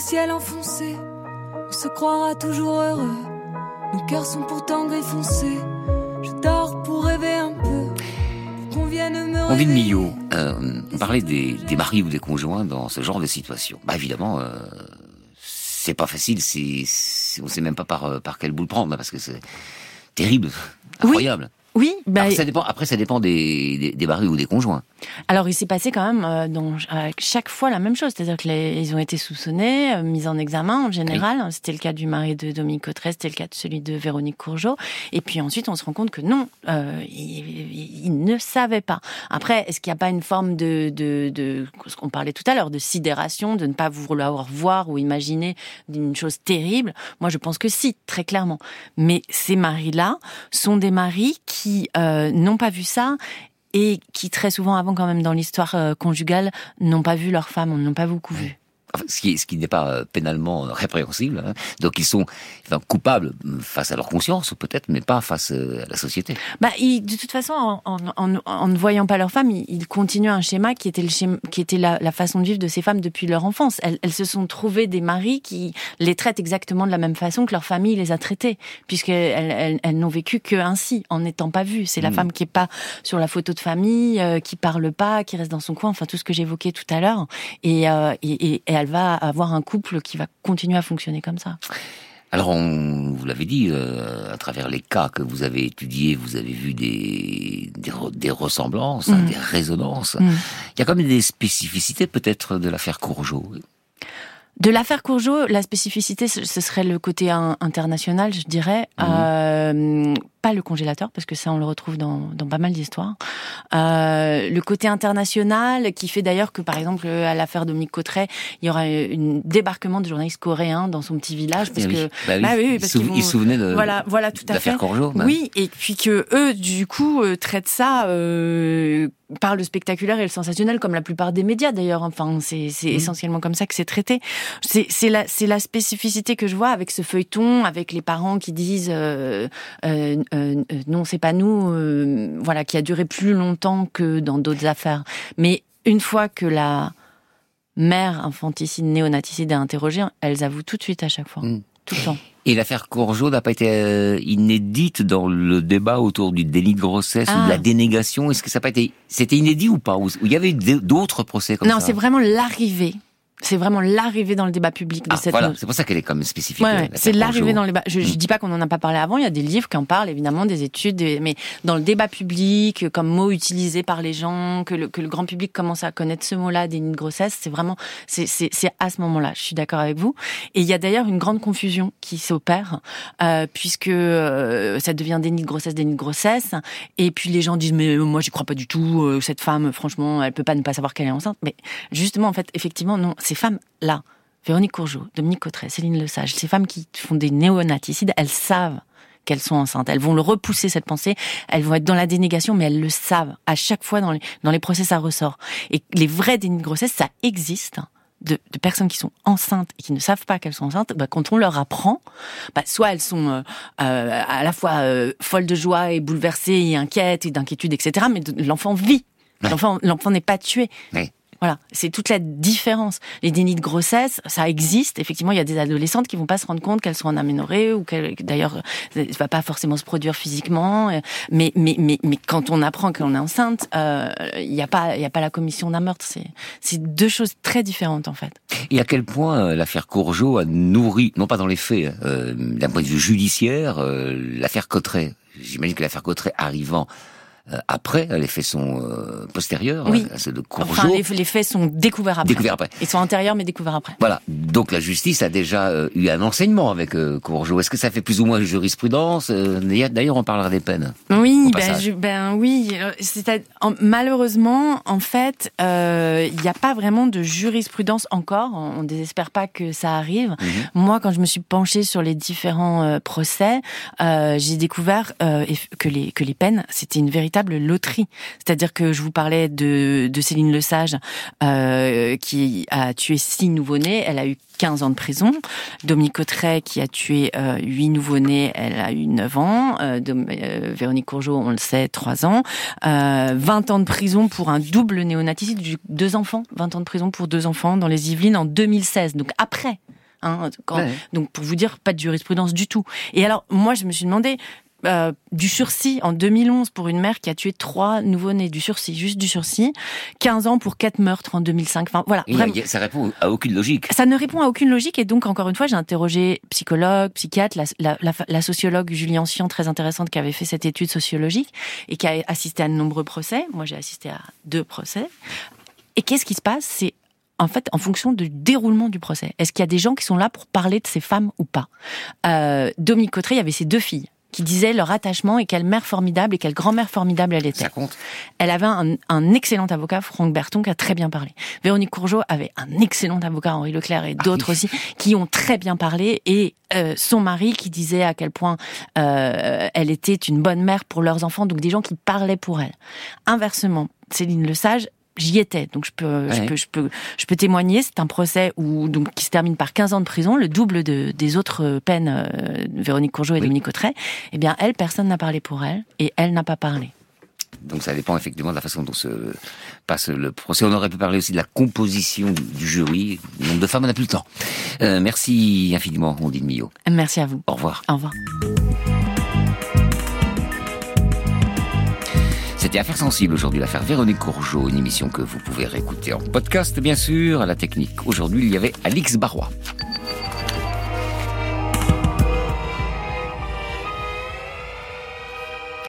ciel enfoncé. On se croira toujours heureux. Nos cœurs sont pourtant gris foncé. Je dors pour rêver un peu. Qu'on vienne me On vit de. Millot. Euh, on parlait des, des maris ou des conjoints dans ce genre de situation. Bah évidemment, euh, c'est pas facile. C'est, on sait même pas par euh, par quel bout le prendre parce que c'est terrible, incroyable. Oui, bah, après, ça dépend. Après, ça dépend des, des, ou des conjoints. Alors, il s'est passé quand même euh, dans à chaque fois la même chose, c'est-à-dire que les- ils ont été soupçonnés, euh, mis en examen en général. C'était le cas du mari de Dominique Cotteret, c'était le cas de celui de Véronique Courgeot. Et puis ensuite, on se rend compte que non, euh, ils, ils ne savaient pas. Après, est-ce qu'il n'y a pas une forme de, de, de ce qu'on parlait tout à l'heure, de sidération, de ne pas vouloir voir ou imaginer d'une chose terrible? Moi, je pense que si, très clairement. Mais ces maris-là sont des maris qui euh, n'ont pas vu ça et qui très souvent avant quand même dans l'histoire euh, conjugale n'ont pas vu leur femme, n'ont pas beaucoup vu. Enfin, ce qui, ce qui n'est pas euh, pénalement euh, répréhensible. hein. Donc ils sont enfin, coupables euh, face à leur conscience, peut-être, mais pas face à la société. Bah, ils- de toute façon, en, en- en- en ne voyant pas leur femme, ils, ils continuent un schéma qui était, le schéma, qui était la, la façon de vivre de ces femmes depuis leur enfance. Elles, elles se sont trouvées des maris qui les traitent exactement de la même façon que leur famille les a traitées, puisqu'elles elles, elles n'ont vécu que ainsi, en n'étant pas vues. C'est la Mhm. femme qui est pas sur la photo de famille, euh, qui parle pas, qui reste dans son coin, enfin tout ce que j'évoquais tout à l'heure. Et, euh, et, et- et elle va avoir un couple qui va continuer à fonctionner comme ça. Alors, on, vous l'avez dit, euh, à travers les cas que vous avez étudiés, vous avez vu des, des, re- des ressemblances, hein, Mm. des résonances. Mm. Il y a quand même des spécificités peut-être de l'affaire Courgeot. De l'affaire Courgeot, la spécificité, ce serait le côté in- international, je dirais. Euh, pas le congélateur, parce que ça, on le retrouve dans, dans pas mal d'histoires. Euh, le côté international, qui fait d'ailleurs que, par exemple, à l'affaire Dominique Cotteret, il y aura un débarquement de journalistes coréens dans son petit village, parce Eh oui. que... Bah oui. Parce vont- ils se souvenaient de- Voilà, voilà, tout à fait. Courgeot, bah Oui, et puis que eux, du coup, euh, traitent ça... euh, par le spectaculaire et le sensationnel, comme la plupart des médias d'ailleurs. Enfin, c'est Mmh. essentiellement comme ça que c'est traité. C'est c'est la, c'est la spécificité que je vois avec ce feuilleton, avec les parents qui disent euh, euh, euh, euh, non, c'est pas nous, euh, voilà, qui a duré plus longtemps que dans d'autres affaires. Mais une fois que la mère infanticide, néonaticide est interrogée, elles avouent tout de suite à chaque fois, tout le temps. Et l'affaire Courgeot n'a pas été euh, inédite dans le débat autour du déni de grossesse ou Ah. de la dénégation. Est-ce que ça n'a pas été, c'était inédit ou pas? Ou il y avait d'autres procès comme non, ça? c'est vraiment l'arrivée. C'est vraiment l'arrivée dans le débat public de Ah, cette voilà, c'est pour ça qu'elle est comme spécifique. Ouais, euh, ouais, c'est l'arrivée dans les. ba- Je, je dis pas qu'on n'en a pas parlé avant. Il y a des livres qui en parlent évidemment, des études, des- mais dans le débat public, comme mot utilisé par les gens, que le, que le grand public commence à connaître ce mot-là, déni de grossesse, c'est vraiment, c'est c'est c'est à ce moment-là. Je suis d'accord avec vous. Et il y a d'ailleurs une grande confusion qui s'opère euh, puisque euh, ça devient déni de grossesse, déni de grossesse, et puis les gens disent mais euh, moi j'y crois pas du tout. euh, cette femme, franchement, elle peut pas ne pas savoir qu'elle est enceinte. Mais justement, en fait, effectivement, non, ces femmes là. Véronique Courgeot, Dominique Cotteret, Céline Lesage, ces femmes qui font des néonaticides, elles savent qu'elles sont enceintes. Elles vont le repousser, cette pensée. Elles vont être dans la dénégation, mais elles le savent. À chaque fois, dans les, dans les procès, ça ressort. Et les vrais dénis de grossesse, ça existe. De, de personnes qui sont enceintes et qui ne savent pas qu'elles sont enceintes, bah, quand on leur apprend, bah, soit elles sont euh, euh, à la fois euh, folles de joie et bouleversées et inquiètes et d'inquiétude, etc. Mais l'enfant vit. L'enfant, l'enfant n'est pas tué. Voilà, c'est toute la différence. Les dénis de grossesse, ça existe. Effectivement, il y a des adolescentes qui vont pas se rendre compte qu'elles sont en aménorrhée ou qu'elles, d'ailleurs, ça va pas forcément se produire physiquement. euh, Mais, mais, mais, mais quand on apprend qu'on est enceinte, euh, il n'y a pas, il y a pas la commission d'un meurtre. C'est, c'est deux choses très différentes, en fait. Et à quel point euh, l'affaire Courgeot a nourri, non pas dans les faits, euh, d'un point de vue judiciaire, euh, l'affaire Cotteret. J'imagine que l'affaire Cotteret arrivant euh, après, les faits sont euh, postérieurs Oui. à ceux de Courgeot. Enfin, les, les faits sont découverts après. Découverts après. Ils sont antérieurs, mais découverts après. Voilà. Donc la justice a déjà euh, eu un enseignement avec euh, Courgeot. Est-ce que ça fait plus ou moins jurisprudence Euh, D'ailleurs, on parlera des peines. Oui, ben, je- ben oui. euh, en- malheureusement, en fait, euh, il n'y a pas vraiment de jurisprudence encore. On, on désespère pas que ça arrive. Moi, quand je me suis penchée sur les différents euh, procès, euh, j'ai découvert euh, eff- que les que les peines, c'était une véritable loterie. C'est-à-dire que je vous parlais de, de Céline Lesage, euh, qui a tué six nouveau-nés. Elle a eu 15 ans de prison. Dominique Cotteret, qui a tué euh, 8 nouveau-nés, elle a eu 9 ans. Euh, Dom- euh, Véronique Courgeot, on le sait, 3 ans. Euh, 20 ans de prison pour un double néonaticide, deux enfants. 20 ans de prison pour deux enfants dans les Yvelines en 2016. Donc après. Hein, quand- Ouais. Donc pour vous dire, pas de jurisprudence du tout. Et alors, moi, je me suis demandé... euh, du sursis en 2011 pour une mère qui a tué trois nouveau-nés, du sursis, juste du sursis, 15 ans pour quatre meurtres en 2005. Enfin, voilà, vraiment. ça répond à aucune logique. Ça ne répond à aucune logique et donc encore une fois j'ai interrogé psychologue, psychiatre, la, la, la, la sociologue Julie Ancien très intéressante qui avait fait cette étude sociologique et qui a assisté à de nombreux procès. Moi j'ai assisté à deux procès. Et qu'est-ce qui se passe? C'est en fait en fonction du déroulement du procès. Est-ce qu'il y a des gens qui sont là pour parler de ces femmes ou pas? Euh, Dominique Cotteret, il y avait ses deux filles qui disaient leur attachement et quelle mère formidable et quelle grand-mère formidable elle était. Elle avait un, un excellent avocat, Franck Berton, qui a très bien parlé. Véronique Courgeot avait un excellent avocat, Henri Leclerc, et d'autres aussi, qui ont très bien parlé. Et euh, son mari qui disait à quel point euh, elle était une bonne mère pour leurs enfants, donc des gens qui parlaient pour elle. Inversement, Céline Lesage, j'y étais, donc je peux, je peux, je peux, je peux témoigner. C'est un procès où donc qui se termine par 15 ans de prison, le double de, des autres peines. euh, Véronique Courgeot et Dominique Cotteret. Eh bien, elle, personne n'a parlé pour elle, et elle n'a pas parlé. Donc ça dépend effectivement de la façon dont se passe le procès. On aurait pu parler aussi de la composition du, du jury. Le nombre de femmes, on n'a plus le temps. Euh, merci infiniment, Ondine Millot. Merci à vous. Au revoir. Au revoir. C'était Affaires sensibles aujourd'hui, l'affaire Véronique Courgeot, une émission que vous pouvez réécouter en podcast, bien sûr, à la technique. Aujourd'hui, il y avait Alix Barrois.